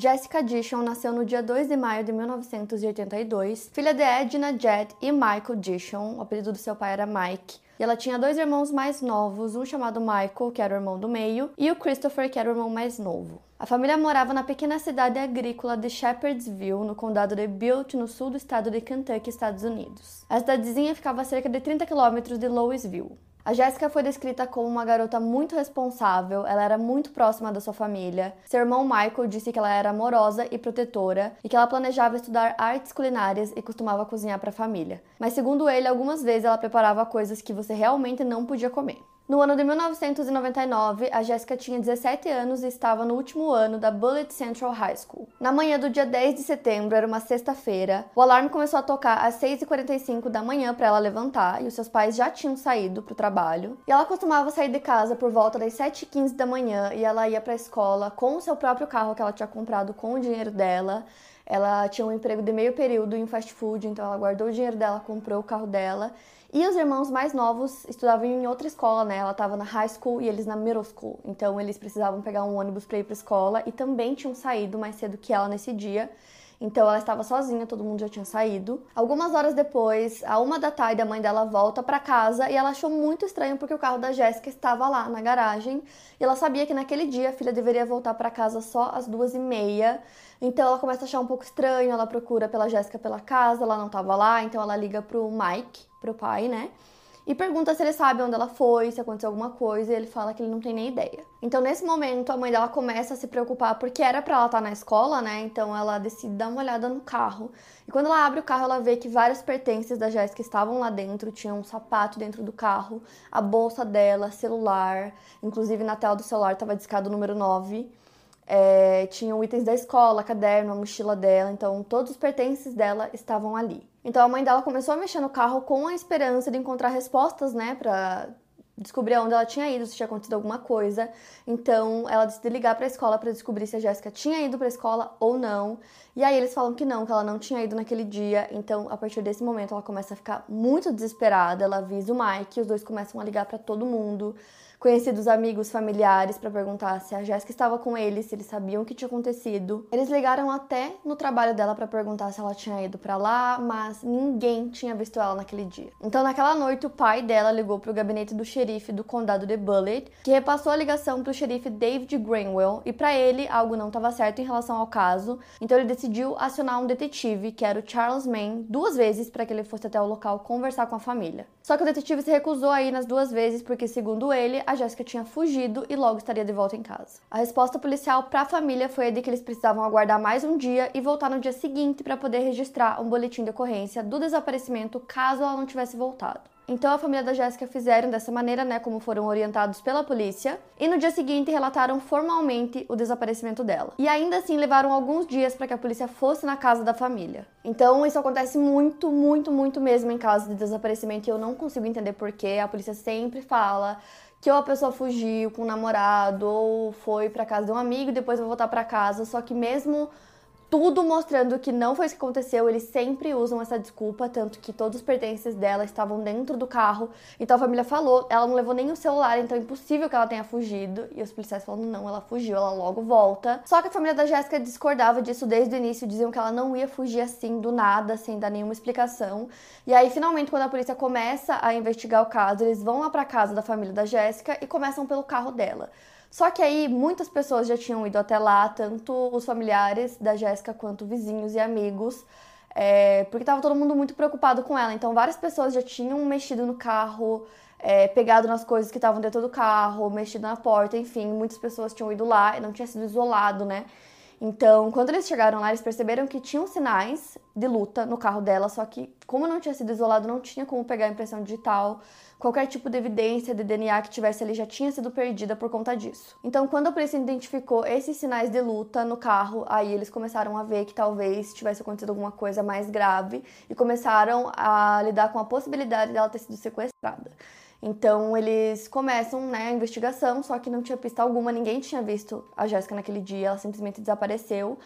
Jessica Dishon nasceu no dia 2 de maio de 1982, filha de Edna Jett e Michael Dishon. O apelido do seu pai era Mike. E ela tinha dois irmãos mais novos, um chamado Michael, que era o irmão do meio, e o Christopher, que era o irmão mais novo. A família morava na pequena cidade agrícola de Shepherdsville, no condado de Butte, no sul do estado de Kentucky, Estados Unidos. A cidadezinha ficava a cerca de 30 quilômetros de Louisville. A Jéssica foi descrita como uma garota muito responsável, ela era muito próxima da sua família. Seu irmão Michael disse que ela era amorosa e protetora e que ela planejava estudar artes culinárias e costumava cozinhar para a família. Mas segundo ele, algumas vezes ela preparava coisas que você realmente não podia comer. No ano de 1999, a Jéssica tinha 17 anos e estava no último ano da Bullitt Central High School. Na manhã do dia 10 de setembro, era uma sexta-feira, o alarme começou a tocar às 6h45 da manhã para ela levantar e os seus pais já tinham saído para o trabalho. E ela costumava sair de casa por volta das 7h15 da manhã e ela ia para a escola com o seu próprio carro que ela tinha comprado com o dinheiro dela. Ela tinha um emprego de meio período em fast food, então ela guardou o dinheiro dela, comprou o carro dela e os irmãos mais novos estudavam em outra escola, né? Ela estava na high school e eles na middle school. Então eles precisavam pegar um ônibus para ir para escola e também tinham saído mais cedo que ela nesse dia. Então ela estava sozinha, todo mundo já tinha saído. Algumas horas depois, a uma da tarde, a mãe dela volta para casa e ela achou muito estranho porque o carro da Jéssica estava lá na garagem e ela sabia que naquele dia a filha deveria voltar para casa só às duas e meia. Então ela começa a achar um pouco estranho, ela procura pela Jéssica pela casa, ela não estava lá, então ela liga pro Mike, pro pai, né? E pergunta se ele sabe onde ela foi, se aconteceu alguma coisa, e ele fala que ele não tem nem ideia. Então, nesse momento, a mãe dela começa a se preocupar porque era para ela estar tá na escola, né? Então, ela decide dar uma olhada no carro. E quando ela abre o carro, ela vê que vários pertences da Jéssica estavam lá dentro, tinha um sapato dentro do carro, a bolsa dela, celular, inclusive na tela do celular estava discado o número 9. É, tinham itens da escola, caderno, a mochila dela, então todos os pertences dela estavam ali. Então a mãe dela começou a mexer no carro com a esperança de encontrar respostas, né, pra descobrir onde ela tinha ido, se tinha acontecido alguma coisa. Então ela decidiu ligar para a escola para descobrir se a Jéssica tinha ido para a escola ou não. E aí eles falam que não, que ela não tinha ido naquele dia. Então a partir desse momento ela começa a ficar muito desesperada. Ela avisa o Mike, os dois começam a ligar para todo mundo conhecidos amigos, familiares para perguntar se a Jéssica estava com eles, se eles sabiam o que tinha acontecido. Eles ligaram até no trabalho dela para perguntar se ela tinha ido para lá, mas ninguém tinha visto ela naquele dia. Então, naquela noite, o pai dela ligou para o gabinete do xerife do condado de Bullitt, que repassou a ligação para o xerife David Granwell, e para ele algo não estava certo em relação ao caso. Então, ele decidiu acionar um detetive, que era o Charles Mann, duas vezes para que ele fosse até o local conversar com a família. Só que o detetive se recusou a ir nas duas vezes porque, segundo ele, a Jéssica tinha fugido e logo estaria de volta em casa. A resposta policial para a família foi a de que eles precisavam aguardar mais um dia e voltar no dia seguinte para poder registrar um boletim de ocorrência do desaparecimento caso ela não tivesse voltado. Então a família da Jéssica fizeram dessa maneira, né, como foram orientados pela polícia, e no dia seguinte relataram formalmente o desaparecimento dela. E ainda assim levaram alguns dias para que a polícia fosse na casa da família. Então isso acontece muito, muito, muito mesmo em casos de desaparecimento e eu não consigo entender porquê. A polícia sempre fala que ou a pessoa fugiu com o namorado ou foi para casa de um amigo depois vai voltar para casa, só que mesmo tudo mostrando que não foi isso que aconteceu. Eles sempre usam essa desculpa, tanto que todos os pertences dela estavam dentro do carro. Então a família falou, ela não levou nem o celular, então é impossível que ela tenha fugido. E os policiais falando, não, ela fugiu, ela logo volta. Só que a família da Jéssica discordava disso desde o início, diziam que ela não ia fugir assim do nada, sem dar nenhuma explicação. E aí, finalmente, quando a polícia começa a investigar o caso, eles vão lá pra casa da família da Jéssica e começam pelo carro dela. Só que aí muitas pessoas já tinham ido até lá, tanto os familiares da Jéssica quanto vizinhos e amigos, é, porque estava todo mundo muito preocupado com ela. Então várias pessoas já tinham mexido no carro, é, pegado nas coisas que estavam dentro do carro, mexido na porta, enfim, muitas pessoas tinham ido lá e não tinha sido isolado, né? Então, quando eles chegaram lá, eles perceberam que tinham sinais de luta no carro dela, só que, como não tinha sido isolado, não tinha como pegar a impressão digital. Qualquer tipo de evidência de DNA que tivesse ali já tinha sido perdida por conta disso. Então, quando a polícia identificou esses sinais de luta no carro, aí eles começaram a ver que talvez tivesse acontecido alguma coisa mais grave e começaram a lidar com a possibilidade dela ter sido sequestrada. Então eles começam né, a investigação, só que não tinha pista alguma, ninguém tinha visto a Jéssica naquele dia, ela simplesmente desapareceu.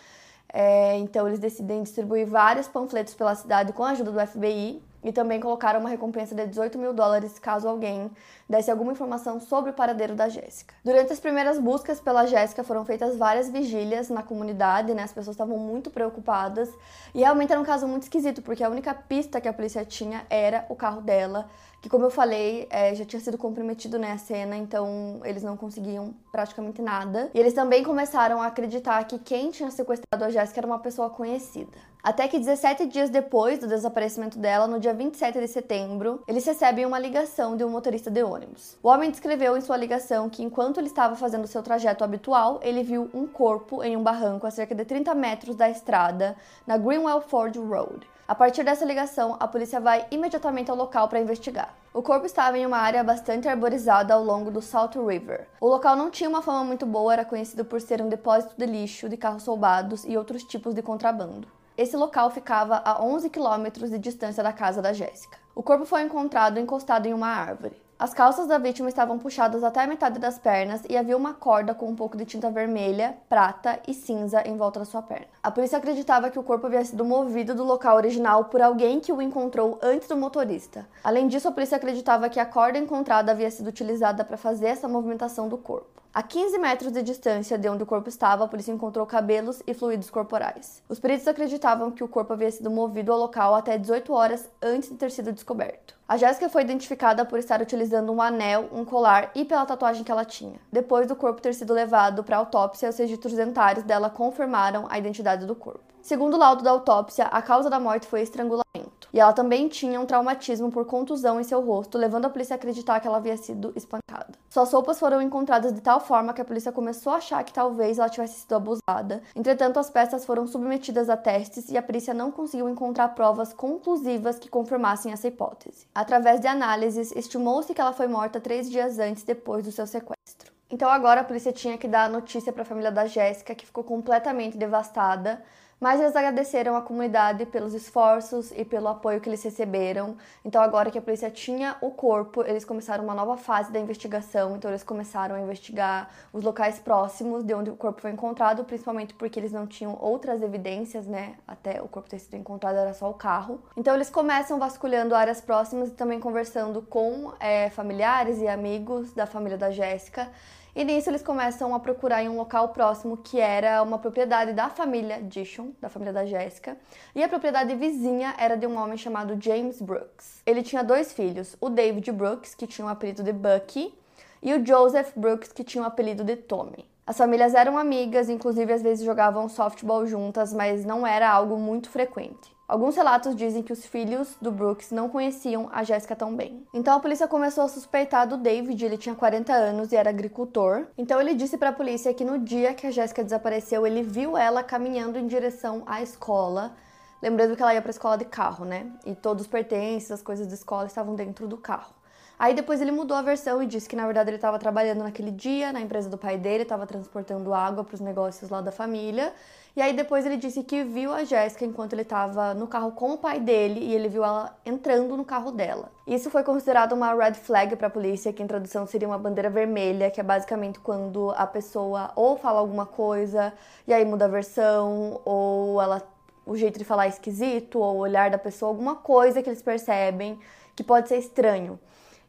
É, então eles decidem distribuir vários panfletos pela cidade com a ajuda do FBI e também colocaram uma recompensa de 18 mil dólares caso alguém desse alguma informação sobre o paradeiro da Jéssica. Durante as primeiras buscas pela Jéssica foram feitas várias vigílias na comunidade, né? As pessoas estavam muito preocupadas e realmente era um caso muito esquisito porque a única pista que a polícia tinha era o carro dela que como eu falei, é, já tinha sido comprometido né, a cena, então eles não conseguiam praticamente nada. E eles também começaram a acreditar que quem tinha sequestrado a Jéssica era uma pessoa conhecida. Até que 17 dias depois do desaparecimento dela, no dia 27 de setembro, eles recebem uma ligação de um motorista de ônibus. O homem descreveu em sua ligação que enquanto ele estava fazendo seu trajeto habitual, ele viu um corpo em um barranco a cerca de 30 metros da estrada na Greenwell Ford Road. A partir dessa ligação, a polícia vai imediatamente ao local para investigar. O corpo estava em uma área bastante arborizada ao longo do Salt River. O local não tinha uma fama muito boa, era conhecido por ser um depósito de lixo, de carros roubados e outros tipos de contrabando. Esse local ficava a 11 quilômetros de distância da casa da Jéssica. O corpo foi encontrado encostado em uma árvore. As calças da vítima estavam puxadas até a metade das pernas e havia uma corda com um pouco de tinta vermelha, prata e cinza em volta da sua perna. A polícia acreditava que o corpo havia sido movido do local original por alguém que o encontrou antes do motorista. Além disso, a polícia acreditava que a corda encontrada havia sido utilizada para fazer essa movimentação do corpo. A 15 metros de distância de onde o corpo estava, a polícia encontrou cabelos e fluidos corporais. Os peritos acreditavam que o corpo havia sido movido ao local até 18 horas antes de ter sido descoberto. A Jéssica foi identificada por estar utilizando um anel, um colar e pela tatuagem que ela tinha. Depois do corpo ter sido levado para autópsia, os registros dentários dela confirmaram a identidade do corpo. Segundo o laudo da autópsia, a causa da morte foi estrangulamento. E ela também tinha um traumatismo por contusão em seu rosto, levando a polícia a acreditar que ela havia sido espancada. Suas roupas foram encontradas de tal forma que a polícia começou a achar que talvez ela tivesse sido abusada. Entretanto, as peças foram submetidas a testes e a perícia não conseguiu encontrar provas conclusivas que confirmassem essa hipótese. Através de análises, estimou-se que ela foi morta três dias antes depois do seu sequestro. Então agora a polícia tinha que dar a notícia para a família da Jéssica, que ficou completamente devastada mas eles agradeceram à comunidade pelos esforços e pelo apoio que eles receberam. Então, agora que a polícia tinha o corpo, eles começaram uma nova fase da investigação. Então, eles começaram a investigar os locais próximos de onde o corpo foi encontrado, principalmente porque eles não tinham outras evidências, né? Até o corpo ter sido encontrado era só o carro. Então, eles começam vasculhando áreas próximas e também conversando com é, familiares e amigos da família da Jéssica. E nisso eles começam a procurar em um local próximo que era uma propriedade da família Dishon, da família da Jéssica, e a propriedade vizinha era de um homem chamado James Brooks. Ele tinha dois filhos, o David Brooks, que tinha o apelido de Bucky, e o Joseph Brooks, que tinha o apelido de Tommy. As famílias eram amigas, inclusive às vezes jogavam softball juntas, mas não era algo muito frequente. Alguns relatos dizem que os filhos do Brooks não conheciam a Jéssica tão bem. Então a polícia começou a suspeitar do David, ele tinha 40 anos e era agricultor. Então ele disse para a polícia que no dia que a Jéssica desapareceu, ele viu ela caminhando em direção à escola. Lembrando que ela ia para a escola de carro, né? E todos os pertences, as coisas da escola estavam dentro do carro. Aí depois ele mudou a versão e disse que na verdade ele estava trabalhando naquele dia na empresa do pai dele, estava transportando água para os negócios lá da família. E aí depois ele disse que viu a Jéssica enquanto ele estava no carro com o pai dele e ele viu ela entrando no carro dela. Isso foi considerado uma red flag para a polícia, que em tradução seria uma bandeira vermelha, que é basicamente quando a pessoa ou fala alguma coisa e aí muda a versão, ou ela o jeito de falar é esquisito, ou o olhar da pessoa, alguma coisa que eles percebem que pode ser estranho.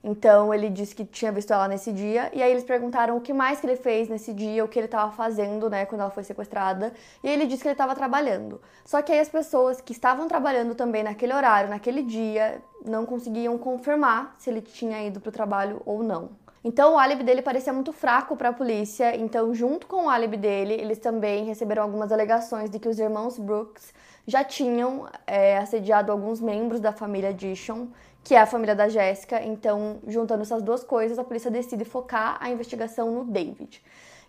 Então ele disse que tinha visto ela nesse dia e aí eles perguntaram o que mais que ele fez nesse dia, o que ele estava fazendo, né, quando ela foi sequestrada. E ele disse que ele estava trabalhando. Só que aí as pessoas que estavam trabalhando também naquele horário, naquele dia, não conseguiam confirmar se ele tinha ido para o trabalho ou não. Então o álibi dele parecia muito fraco para a polícia. Então, junto com o álibi dele, eles também receberam algumas alegações de que os irmãos Brooks já tinham é, assediado alguns membros da família Dishon, que é a família da Jéssica. Então, juntando essas duas coisas, a polícia decide focar a investigação no David.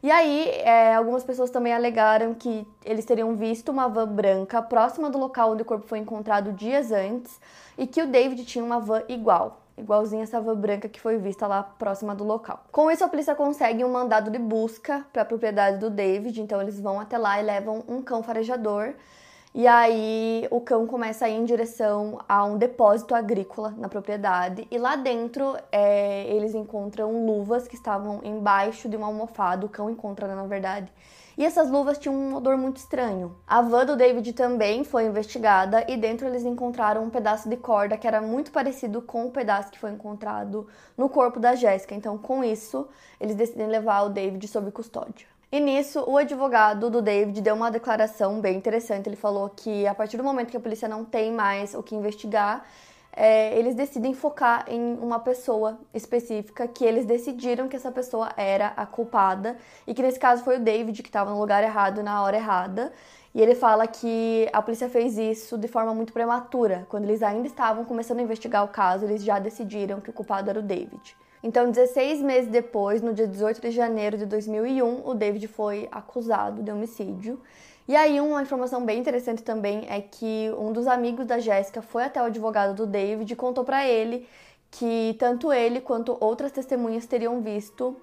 E aí, é, algumas pessoas também alegaram que eles teriam visto uma van branca próxima do local onde o corpo foi encontrado dias antes e que o David tinha uma van igual, igualzinha essa van branca que foi vista lá próxima do local. Com isso, a polícia consegue um mandado de busca para a propriedade do David, então eles vão até lá e levam um cão farejador e aí o cão começa a ir em direção a um depósito agrícola na propriedade. E lá dentro é, eles encontram luvas que estavam embaixo de uma almofada. O cão encontra, né, na verdade. E essas luvas tinham um odor muito estranho. A van do David também foi investigada e dentro eles encontraram um pedaço de corda que era muito parecido com o pedaço que foi encontrado no corpo da Jéssica. Então, com isso, eles decidem levar o David sob custódia. E nisso, o advogado do David deu uma declaração bem interessante. Ele falou que a partir do momento que a polícia não tem mais o que investigar, é, eles decidem focar em uma pessoa específica, que eles decidiram que essa pessoa era a culpada e que nesse caso foi o David que estava no lugar errado na hora errada. E ele fala que a polícia fez isso de forma muito prematura. Quando eles ainda estavam começando a investigar o caso, eles já decidiram que o culpado era o David. Então, 16 meses depois, no dia 18 de janeiro de 2001, o David foi acusado de homicídio. E aí, uma informação bem interessante também é que um dos amigos da Jéssica foi até o advogado do David e contou para ele que tanto ele quanto outras testemunhas teriam visto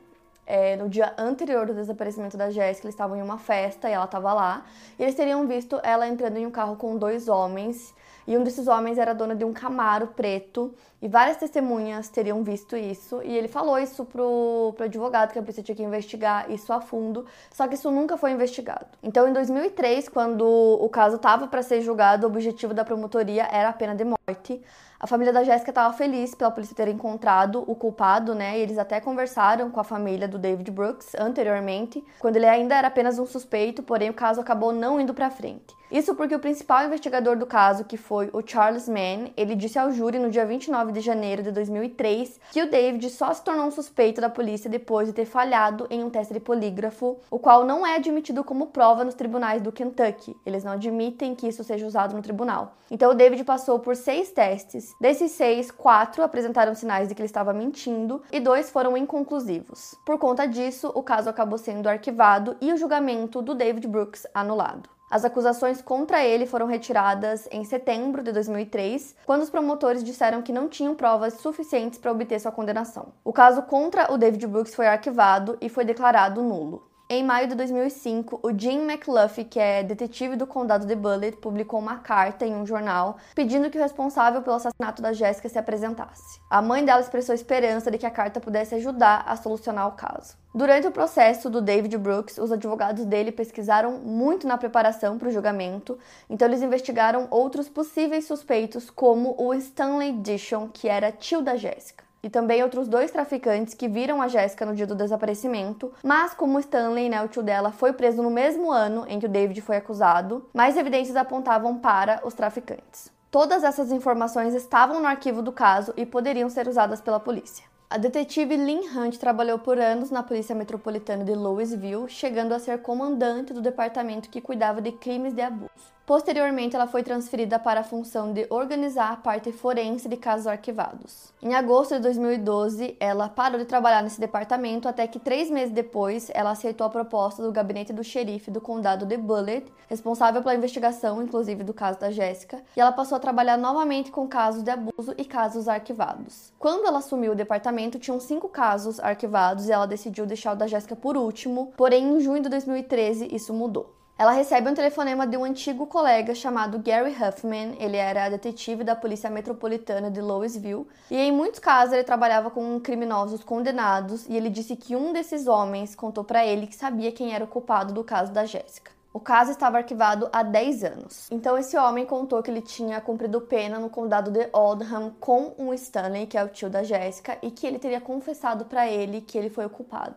é, no dia anterior do desaparecimento da Jéssica, eles estavam em uma festa e ela estava lá, e eles teriam visto ela entrando em um carro com dois homens e um desses homens era dona de um Camaro preto e várias testemunhas teriam visto isso. E ele falou isso pro, pro advogado que a polícia tinha que investigar isso a fundo, só que isso nunca foi investigado. Então, em 2003, quando o caso estava para ser julgado, o objetivo da promotoria era a pena de morte. A família da Jéssica estava feliz pela polícia ter encontrado o culpado, né? E eles até conversaram com a família do David Brooks anteriormente, quando ele ainda era apenas um suspeito, porém o caso acabou não indo para frente. Isso porque o principal investigador do caso, que foi o Charles Mann, ele disse ao júri no dia 29 de janeiro de 2003 que o David só se tornou um suspeito da polícia depois de ter falhado em um teste de polígrafo, o qual não é admitido como prova nos tribunais do Kentucky. Eles não admitem que isso seja usado no tribunal. Então o David passou por seis testes. Desses seis, quatro apresentaram sinais de que ele estava mentindo e dois foram inconclusivos. Por conta disso, o caso acabou sendo arquivado e o julgamento do David Brooks anulado. As acusações contra ele foram retiradas em setembro de 2003, quando os promotores disseram que não tinham provas suficientes para obter sua condenação. O caso contra o David Brooks foi arquivado e foi declarado nulo. Em maio de 2005, o Jim McLuffy, que é detetive do condado de Bullitt, publicou uma carta em um jornal pedindo que o responsável pelo assassinato da Jéssica se apresentasse. A mãe dela expressou esperança de que a carta pudesse ajudar a solucionar o caso. Durante o processo do David Brooks, os advogados dele pesquisaram muito na preparação para o julgamento, então eles investigaram outros possíveis suspeitos, como o Stanley Dishon, que era tio da Jéssica e também outros dois traficantes que viram a Jéssica no dia do desaparecimento, mas como Stanley, né, o tio dela, foi preso no mesmo ano em que o David foi acusado, mais evidências apontavam para os traficantes. Todas essas informações estavam no arquivo do caso e poderiam ser usadas pela polícia. A detetive Lynn Hunt trabalhou por anos na Polícia Metropolitana de Louisville, chegando a ser comandante do departamento que cuidava de crimes de abuso. Posteriormente, ela foi transferida para a função de organizar a parte forense de casos arquivados. Em agosto de 2012, ela parou de trabalhar nesse departamento até que três meses depois ela aceitou a proposta do gabinete do xerife do condado de Bullitt, responsável pela investigação, inclusive do caso da Jéssica, e ela passou a trabalhar novamente com casos de abuso e casos arquivados. Quando ela assumiu o departamento, tinham cinco casos arquivados e ela decidiu deixar o da Jéssica por último, porém em junho de 2013 isso mudou. Ela recebe um telefonema de um antigo colega chamado Gary Huffman. Ele era detetive da Polícia Metropolitana de Louisville e, em muitos casos, ele trabalhava com criminosos condenados. E ele disse que um desses homens contou para ele que sabia quem era o culpado do caso da Jéssica. O caso estava arquivado há 10 anos. Então, esse homem contou que ele tinha cumprido pena no condado de Oldham com um Stanley, que é o tio da Jéssica, e que ele teria confessado para ele que ele foi o culpado.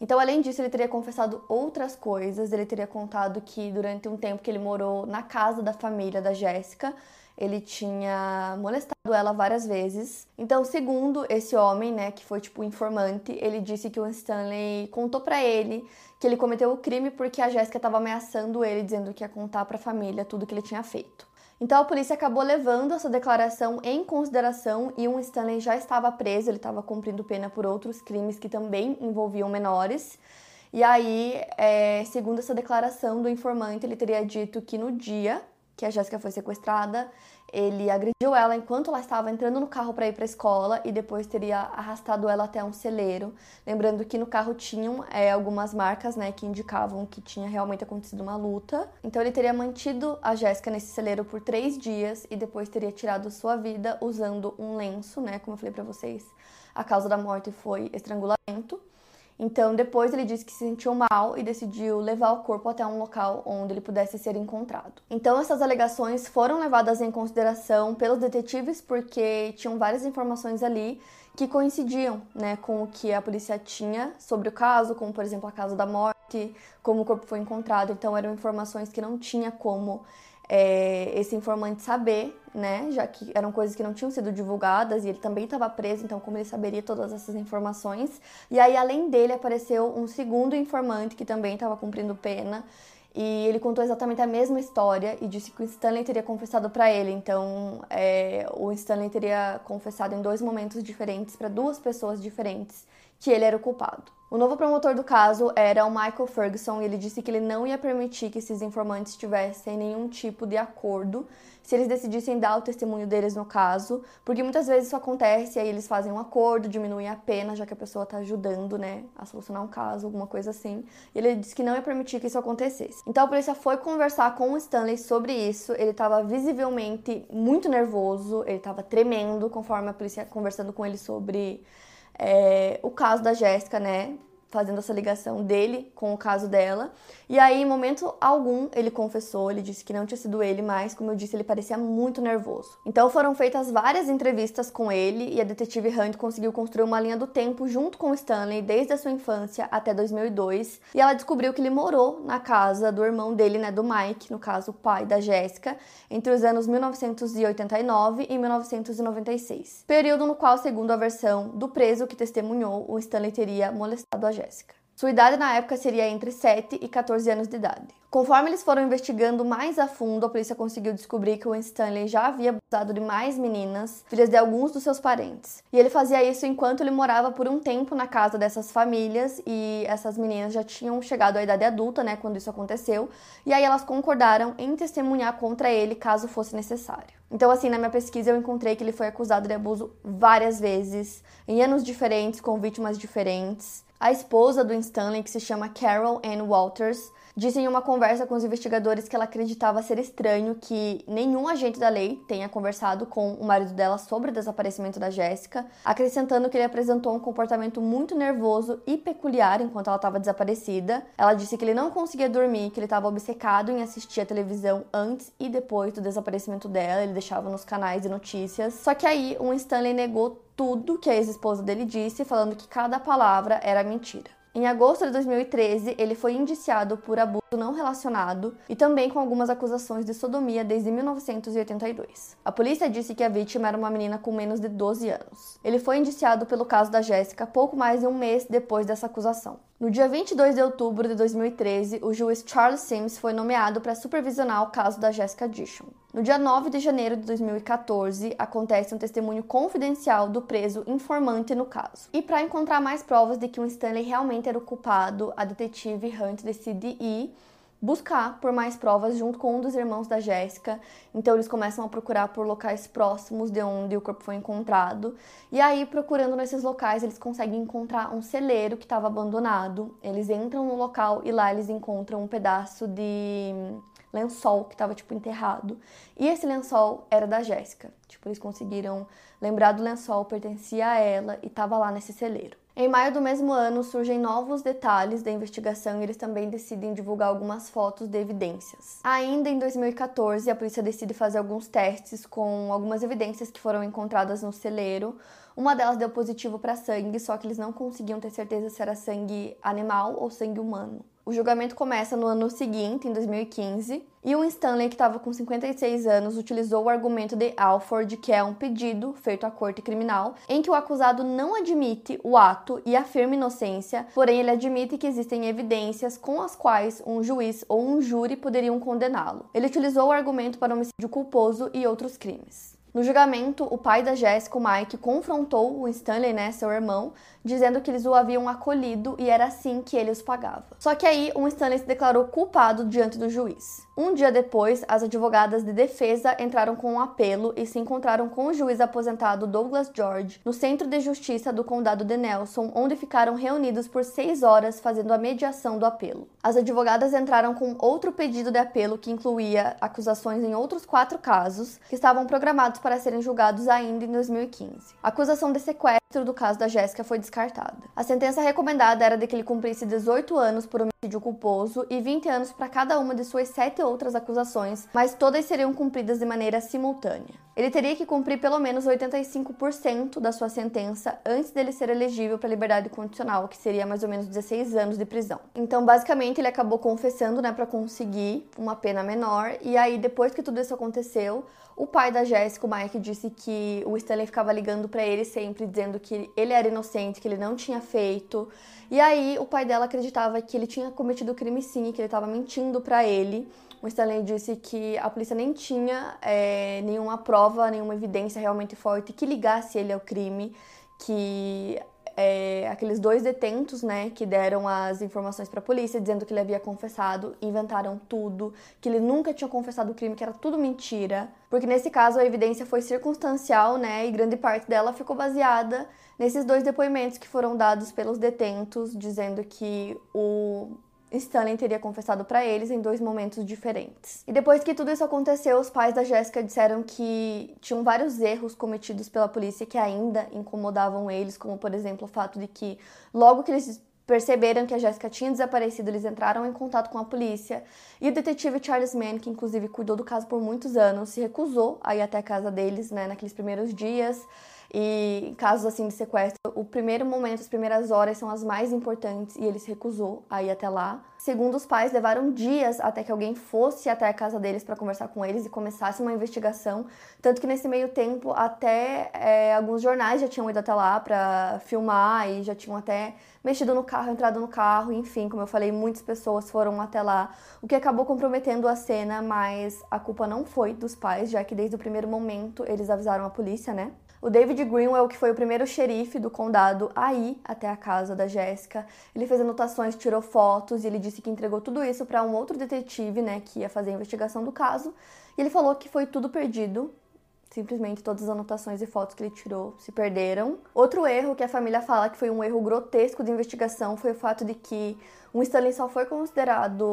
Então, além disso, ele teria confessado outras coisas. Ele teria contado que durante um tempo que ele morou na casa da família da Jéssica, ele tinha molestado ela várias vezes. Então, segundo esse homem, né, que foi tipo informante, ele disse que o Stanley contou para ele que ele cometeu o crime porque a Jéssica estava ameaçando ele, dizendo que ia contar para a família tudo que ele tinha feito. Então a polícia acabou levando essa declaração em consideração e um Stanley já estava preso, ele estava cumprindo pena por outros crimes que também envolviam menores. E aí, é, segundo essa declaração do informante, ele teria dito que no dia que a Jéssica foi sequestrada, ele agrediu ela enquanto ela estava entrando no carro para ir para a escola e depois teria arrastado ela até um celeiro. Lembrando que no carro tinham é, algumas marcas né, que indicavam que tinha realmente acontecido uma luta. Então ele teria mantido a Jéssica nesse celeiro por três dias e depois teria tirado sua vida usando um lenço, né? Como eu falei para vocês, a causa da morte foi estrangulamento. Então, depois ele disse que se sentiu mal e decidiu levar o corpo até um local onde ele pudesse ser encontrado. Então, essas alegações foram levadas em consideração pelos detetives porque tinham várias informações ali que coincidiam, né, com o que a polícia tinha sobre o caso, como por exemplo a causa da morte, como o corpo foi encontrado. Então, eram informações que não tinha como é, esse informante saber, né? Já que eram coisas que não tinham sido divulgadas e ele também estava preso, então como ele saberia todas essas informações? E aí, além dele, apareceu um segundo informante que também estava cumprindo pena. E ele contou exatamente a mesma história e disse que o Stanley teria confessado para ele. Então, é, o Stanley teria confessado em dois momentos diferentes para duas pessoas diferentes que ele era o culpado. O novo promotor do caso era o Michael Ferguson e ele disse que ele não ia permitir que esses informantes tivessem nenhum tipo de acordo se eles decidissem dar o testemunho deles no caso, porque muitas vezes isso acontece aí eles fazem um acordo, diminuem a pena, já que a pessoa está ajudando, né, a solucionar um caso, alguma coisa assim. E ele disse que não ia permitir que isso acontecesse. Então a polícia foi conversar com o Stanley sobre isso. Ele estava visivelmente muito nervoso, ele estava tremendo conforme a polícia conversando com ele sobre é, o caso da Jéssica, né? Fazendo essa ligação dele com o caso dela. E aí, em momento algum, ele confessou, ele disse que não tinha sido ele, mas, como eu disse, ele parecia muito nervoso. Então foram feitas várias entrevistas com ele e a detetive Hunt conseguiu construir uma linha do tempo junto com Stanley desde a sua infância até 2002. E ela descobriu que ele morou na casa do irmão dele, né, do Mike, no caso, o pai da Jéssica, entre os anos 1989 e 1996. Período no qual, segundo a versão do preso que testemunhou, o Stanley teria molestado a Jéssica. Sua idade na época seria entre 7 e 14 anos de idade. Conforme eles foram investigando mais a fundo, a polícia conseguiu descobrir que o Stanley já havia abusado de mais meninas, filhas de alguns dos seus parentes. E ele fazia isso enquanto ele morava por um tempo na casa dessas famílias e essas meninas já tinham chegado à idade adulta, né, quando isso aconteceu, e aí elas concordaram em testemunhar contra ele caso fosse necessário. Então, assim, na minha pesquisa eu encontrei que ele foi acusado de abuso várias vezes, em anos diferentes, com vítimas diferentes. A esposa do Stanley, que se chama Carol Ann Walters, disse em uma conversa com os investigadores que ela acreditava ser estranho que nenhum agente da lei tenha conversado com o marido dela sobre o desaparecimento da Jéssica, acrescentando que ele apresentou um comportamento muito nervoso e peculiar enquanto ela estava desaparecida. Ela disse que ele não conseguia dormir, que ele estava obcecado em assistir a televisão antes e depois do desaparecimento dela, ele deixava nos canais de notícias. Só que aí o Stanley negou tudo que a ex-esposa dele disse, falando que cada palavra era mentira. Em agosto de 2013, ele foi indiciado por abuso não relacionado e também com algumas acusações de sodomia desde 1982. A polícia disse que a vítima era uma menina com menos de 12 anos. Ele foi indiciado pelo caso da Jéssica pouco mais de um mês depois dessa acusação. No dia 22 de outubro de 2013, o juiz Charles Sims foi nomeado para supervisionar o caso da Jessica Dishon. No dia 9 de janeiro de 2014, acontece um testemunho confidencial do preso informante no caso. E para encontrar mais provas de que o Stanley realmente era o culpado, a detetive Hunt decide ir buscar por mais provas junto com um dos irmãos da Jéssica. Então eles começam a procurar por locais próximos de onde o corpo foi encontrado. E aí, procurando nesses locais, eles conseguem encontrar um celeiro que estava abandonado. Eles entram no local e lá eles encontram um pedaço de lençol que estava tipo enterrado. E esse lençol era da Jéssica. Tipo, eles conseguiram lembrar do lençol, pertencia a ela e estava lá nesse celeiro. Em maio do mesmo ano, surgem novos detalhes da investigação e eles também decidem divulgar algumas fotos de evidências. Ainda em 2014, a polícia decide fazer alguns testes com algumas evidências que foram encontradas no celeiro. Uma delas deu positivo para sangue, só que eles não conseguiam ter certeza se era sangue animal ou sangue humano. O julgamento começa no ano seguinte, em 2015, e o Stanley, que estava com 56 anos, utilizou o argumento de Alford, que é um pedido feito à corte criminal, em que o acusado não admite o ato e afirma inocência, porém ele admite que existem evidências com as quais um juiz ou um júri poderiam condená-lo. Ele utilizou o argumento para homicídio culposo e outros crimes. No julgamento, o pai da Jéssica, Mike, confrontou o Stanley, né, seu irmão, dizendo que eles o haviam acolhido e era assim que ele os pagava. Só que aí o Stanley se declarou culpado diante do juiz. Um dia depois, as advogadas de defesa entraram com um apelo e se encontraram com o juiz aposentado Douglas George no Centro de Justiça do Condado de Nelson, onde ficaram reunidos por seis horas fazendo a mediação do apelo. As advogadas entraram com outro pedido de apelo que incluía acusações em outros quatro casos que estavam programados para serem julgados ainda em 2015. A acusação de sequestro do caso da Jéssica foi descartada. A sentença recomendada era de que ele cumprisse 18 anos por homicídio culposo e 20 anos para cada uma de suas sete outras acusações, mas todas seriam cumpridas de maneira simultânea. Ele teria que cumprir pelo menos 85% da sua sentença antes dele ser elegível para liberdade condicional, que seria mais ou menos 16 anos de prisão. Então, basicamente, ele acabou confessando, né, para conseguir uma pena menor, e aí depois que tudo isso aconteceu, o pai da Jéssica, o Mike, disse que o Stanley ficava ligando para ele sempre dizendo que ele era inocente, que ele não tinha feito. E aí o pai dela acreditava que ele tinha cometido crime sim, que ele estava mentindo para ele. O Stanley disse que a polícia nem tinha é, nenhuma prova, nenhuma evidência realmente forte que ligasse ele ao crime, que é, aqueles dois detentos, né, que deram as informações para a polícia dizendo que ele havia confessado, inventaram tudo, que ele nunca tinha confessado o crime, que era tudo mentira, porque nesse caso a evidência foi circunstancial, né, e grande parte dela ficou baseada nesses dois depoimentos que foram dados pelos detentos, dizendo que o Stanley teria confessado para eles em dois momentos diferentes. E depois que tudo isso aconteceu, os pais da Jéssica disseram que tinham vários erros cometidos pela polícia que ainda incomodavam eles, como por exemplo o fato de que logo que eles perceberam que a Jéssica tinha desaparecido, eles entraram em contato com a polícia e o detetive Charles Mann, que inclusive cuidou do caso por muitos anos, se recusou a ir até a casa deles, né, naqueles primeiros dias. E em casos assim de sequestro, o primeiro momento, as primeiras horas são as mais importantes e ele se recusou a ir até lá. Segundo os pais, levaram dias até que alguém fosse até a casa deles para conversar com eles e começasse uma investigação. Tanto que nesse meio tempo, até é, alguns jornais já tinham ido até lá para filmar e já tinham até mexido no carro, entrado no carro, enfim, como eu falei, muitas pessoas foram até lá, o que acabou comprometendo a cena, mas a culpa não foi dos pais, já que desde o primeiro momento eles avisaram a polícia, né? O David Greenwell, que foi o primeiro xerife do condado a ir até a casa da Jéssica, ele fez anotações, tirou fotos e ele disse que entregou tudo isso para um outro detetive, né, que ia fazer a investigação do caso. E ele falou que foi tudo perdido, Simplesmente todas as anotações e fotos que ele tirou se perderam. Outro erro que a família fala que foi um erro grotesco de investigação foi o fato de que o Stanley só foi considerado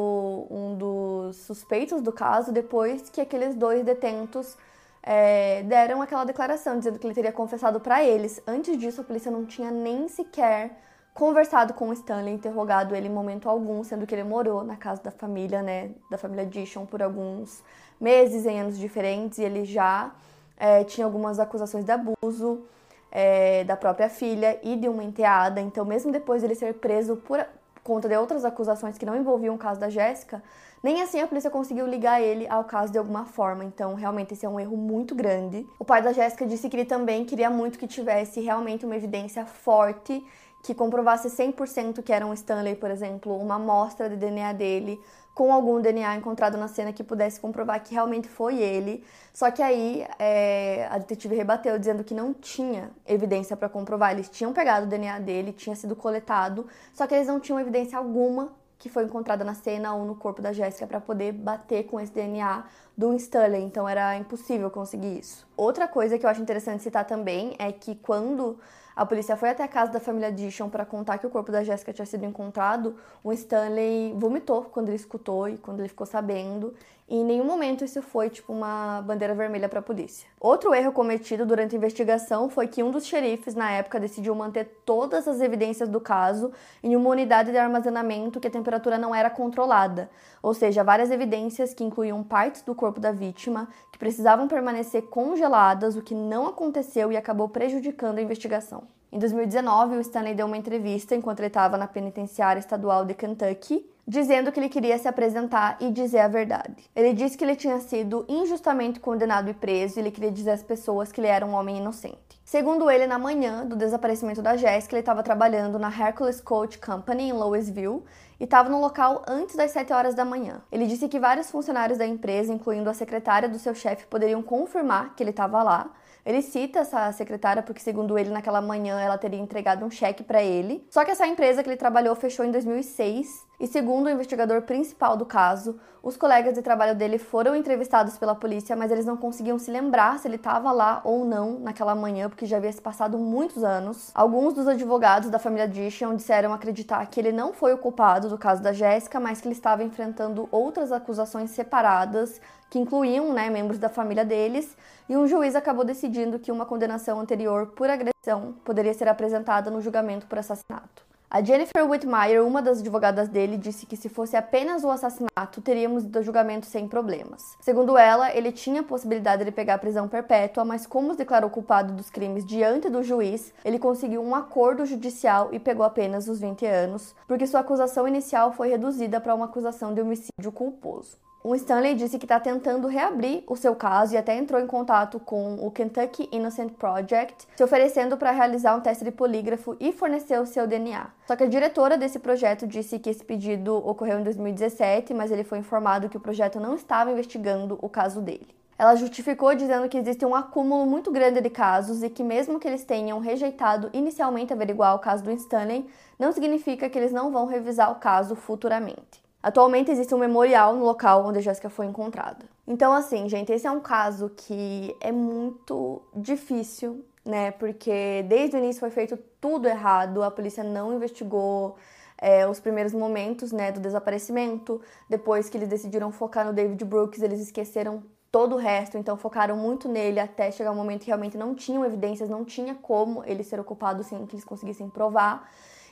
um dos suspeitos do caso depois que aqueles dois detentos é, deram aquela declaração dizendo que ele teria confessado para eles. Antes disso, a polícia não tinha nem sequer conversado com o Stanley, interrogado ele em momento algum, sendo que ele morou na casa da família, né, da família Dishon por alguns meses, em anos diferentes, e ele já é, tinha algumas acusações de abuso é, da própria filha e de uma enteada. Então, mesmo depois dele ser preso por conta de outras acusações que não envolviam o caso da Jéssica, nem assim a polícia conseguiu ligar ele ao caso de alguma forma, então realmente esse é um erro muito grande. O pai da Jéssica disse que ele também queria muito que tivesse realmente uma evidência forte que comprovasse 100% que era um Stanley, por exemplo, uma amostra de DNA dele com algum DNA encontrado na cena que pudesse comprovar que realmente foi ele. Só que aí é, a detetive rebateu dizendo que não tinha evidência para comprovar. Eles tinham pegado o DNA dele, tinha sido coletado, só que eles não tinham evidência alguma que foi encontrada na cena ou no corpo da Jéssica para poder bater com esse DNA do Stanley, então era impossível conseguir isso. Outra coisa que eu acho interessante citar também é que quando a polícia foi até a casa da família Dishon para contar que o corpo da Jéssica tinha sido encontrado. O Stanley vomitou quando ele escutou e quando ele ficou sabendo. E em nenhum momento isso foi tipo uma bandeira vermelha para a polícia. Outro erro cometido durante a investigação foi que um dos xerifes na época decidiu manter todas as evidências do caso em uma unidade de armazenamento que a temperatura não era controlada, ou seja, várias evidências que incluíam partes do corpo da vítima que precisavam permanecer congeladas, o que não aconteceu e acabou prejudicando a investigação. Em 2019, o Stanley deu uma entrevista enquanto ele estava na penitenciária estadual de Kentucky, dizendo que ele queria se apresentar e dizer a verdade. Ele disse que ele tinha sido injustamente condenado e preso e ele queria dizer às pessoas que ele era um homem inocente. Segundo ele, na manhã do desaparecimento da Jessica, ele estava trabalhando na Hercules Coach Company em Louisville e estava no local antes das 7 horas da manhã. Ele disse que vários funcionários da empresa, incluindo a secretária do seu chefe, poderiam confirmar que ele estava lá. Ele cita essa secretária porque, segundo ele, naquela manhã ela teria entregado um cheque para ele. Só que essa empresa que ele trabalhou fechou em 2006 e, segundo o investigador principal do caso, os colegas de trabalho dele foram entrevistados pela polícia, mas eles não conseguiam se lembrar se ele estava lá ou não naquela manhã, porque já havia se passado muitos anos. Alguns dos advogados da família Dishon disseram acreditar que ele não foi o culpado do caso da Jéssica, mas que ele estava enfrentando outras acusações separadas que incluíam né, membros da família deles, e um juiz acabou decidindo que uma condenação anterior por agressão poderia ser apresentada no julgamento por assassinato. A Jennifer Whitmire, uma das advogadas dele, disse que se fosse apenas o assassinato, teríamos ido julgamento sem problemas. Segundo ela, ele tinha a possibilidade de pegar a prisão perpétua, mas como se declarou culpado dos crimes diante do juiz, ele conseguiu um acordo judicial e pegou apenas os 20 anos, porque sua acusação inicial foi reduzida para uma acusação de homicídio culposo. O Stanley disse que está tentando reabrir o seu caso e até entrou em contato com o Kentucky Innocent Project, se oferecendo para realizar um teste de polígrafo e fornecer o seu DNA. Só que a diretora desse projeto disse que esse pedido ocorreu em 2017, mas ele foi informado que o projeto não estava investigando o caso dele. Ela justificou dizendo que existe um acúmulo muito grande de casos e que, mesmo que eles tenham rejeitado inicialmente averiguar o caso do Stanley, não significa que eles não vão revisar o caso futuramente. Atualmente existe um memorial no local onde a Jéssica foi encontrada. Então, assim, gente, esse é um caso que é muito difícil, né? Porque desde o início foi feito tudo errado, a polícia não investigou é, os primeiros momentos, né, do desaparecimento. Depois que eles decidiram focar no David Brooks, eles esqueceram todo o resto, então focaram muito nele até chegar um momento que realmente não tinham evidências, não tinha como ele ser ocupado sem que eles conseguissem provar.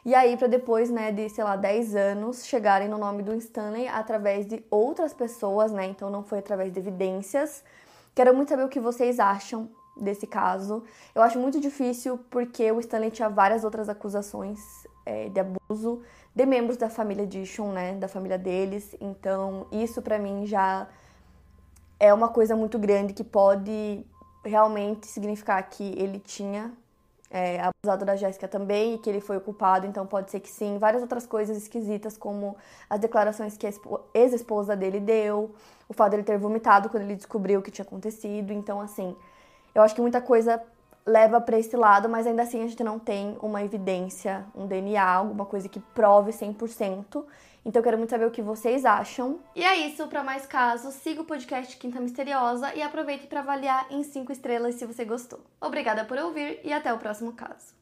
E aí, para depois, né, de, sei lá, 10 anos, chegarem no nome do Stanley através de outras pessoas, né? Então não foi através de evidências. Quero muito saber o que vocês acham desse caso. Eu acho muito difícil porque o Stanley tinha várias outras acusações é, de abuso de membros da família Dishon, né? Da família deles. Então, isso para mim já é uma coisa muito grande que pode realmente significar que ele tinha é, abusado da Jéssica também e que ele foi o culpado, então pode ser que sim. Várias outras coisas esquisitas, como as declarações que a ex-esposa dele deu, o fato dele ter vomitado quando ele descobriu o que tinha acontecido. Então, assim, eu acho que muita coisa leva para esse lado, mas ainda assim a gente não tem uma evidência, um DNA, alguma coisa que prove 100%. Então eu quero muito saber o que vocês acham. E é isso, para mais casos, siga o podcast Quinta Misteriosa e aproveite para avaliar em 5 estrelas se você gostou. Obrigada por ouvir e até o próximo caso.